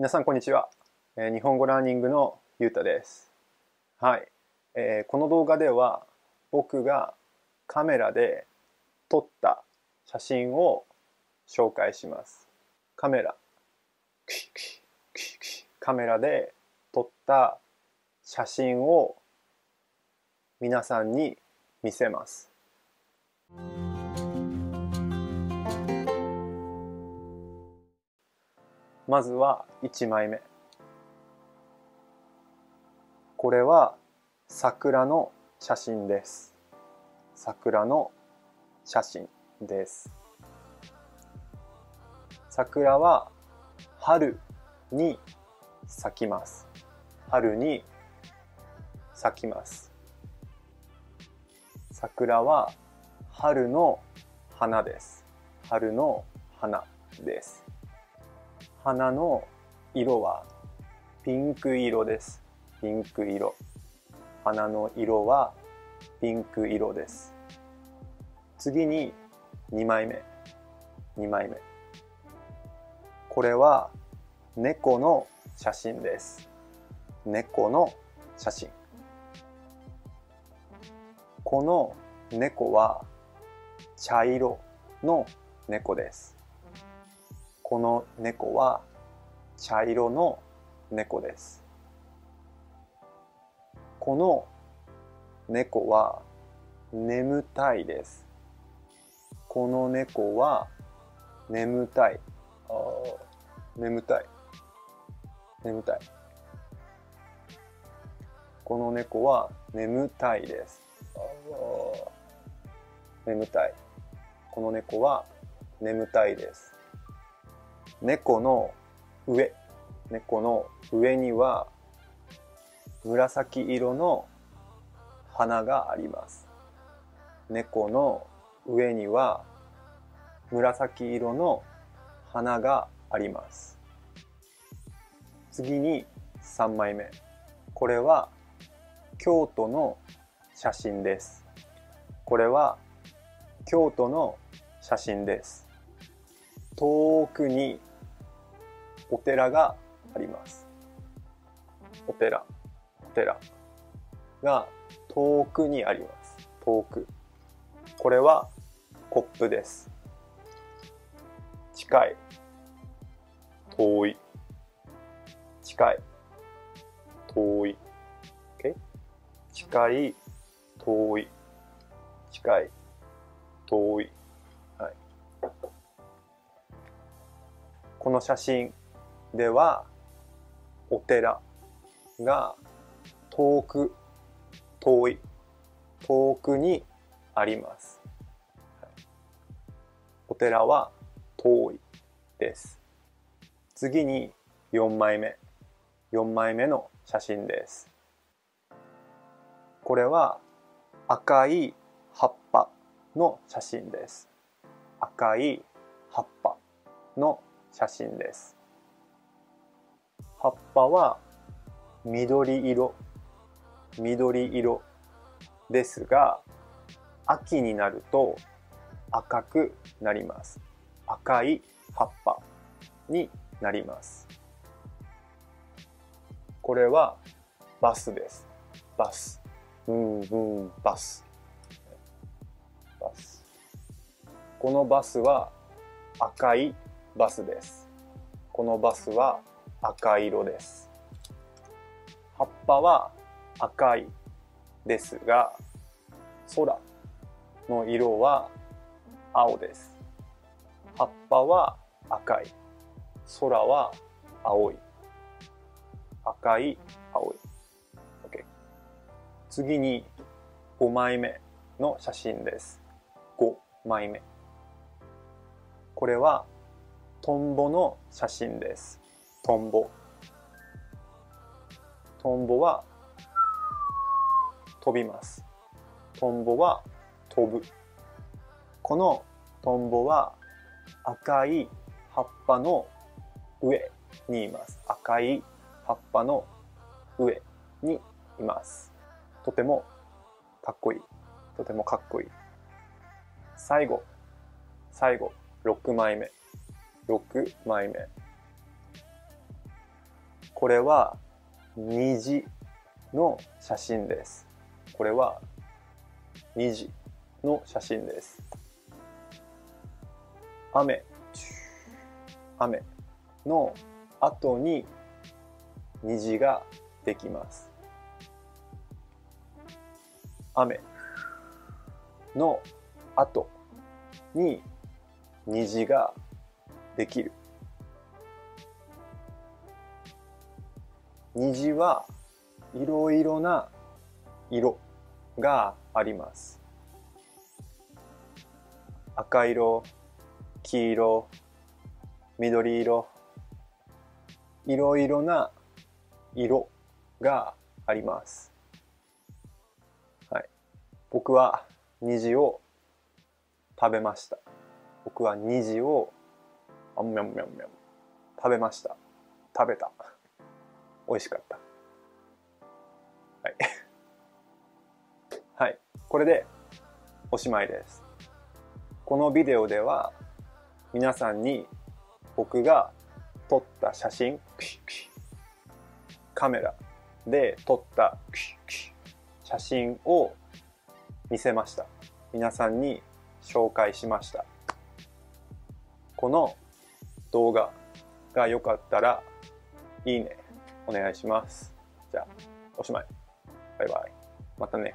皆さんこんにちは、えー日本語ラーニングのゆうたです。はい、えーこの動画では僕がカメラで撮った写真を紹介します。カメラ。クシクシクシクシカメラで撮った写真を皆さんに見せます。まずは1枚目。これは桜の写真です。桜の写真です。桜は春に咲きます。春に咲きます。桜は春の花です。春の花です。花の色はピンク色です。ピンク色。花の色はピンク色です。次に2枚目。2枚目。これは猫の写真です。猫の写真。この猫は茶色の猫です。この猫は茶色の猫です。この猫は眠たいです。この猫は眠たい。眠たい。眠たい。この猫は眠たいです。眠たい。この猫は眠たいです。猫の上。猫の上には紫色の花があります。猫の上には紫色の花があります。次に3枚目。これは京都の写真です。これは京都の写真です。遠くにお寺があります。お寺。お寺。が遠くにあります。遠く。これはコップです。近い。遠い。近い。遠い、OK? 近い。遠い。近い。遠い。はい。この写真ではお寺が遠く遠い遠くにあります。お寺は遠いです。次に4枚目。4枚目の写真です。これは赤い葉っぱの写真です。赤い葉っぱの写真です。葉っぱは緑色緑色ですが秋になると赤くなります。赤い葉っぱになります。これはバスです。バス。うんうんバス。バス。このバスは赤いバスです。このバスは赤色です。葉っぱは赤いですが空の色は青です。葉っぱは赤い。空は青い。赤い青い、OK、次に5枚目の写真です。5枚目。これはトンボの写真です。トンボ。トンボは飛びます。トンボは飛ぶ。このトンボは赤い葉っぱの上にいます。赤い葉っぱの上にいます。とてもかっこいい。とてもかっこいい。最後。最後。6枚目。6枚目。これは虹の写真です。これは虹の写真です。雨。雨。の後に虹ができます。雨。の後に虹ができる。虹はいろいろな色があります。赤色黄色緑色いろいろな色があります。はい。僕は虹を食べました。僕は虹をあんみゃんみゃんみゃん食べました。食べた。美味しかった。はい。はい。これでおしまいです。このビデオでは皆さんに僕が撮った写真カメラで撮った写真を見せました。皆さんに紹介しました。この動画が良かったらいいねお願いします。じゃあおしまい。バイバイ。またね。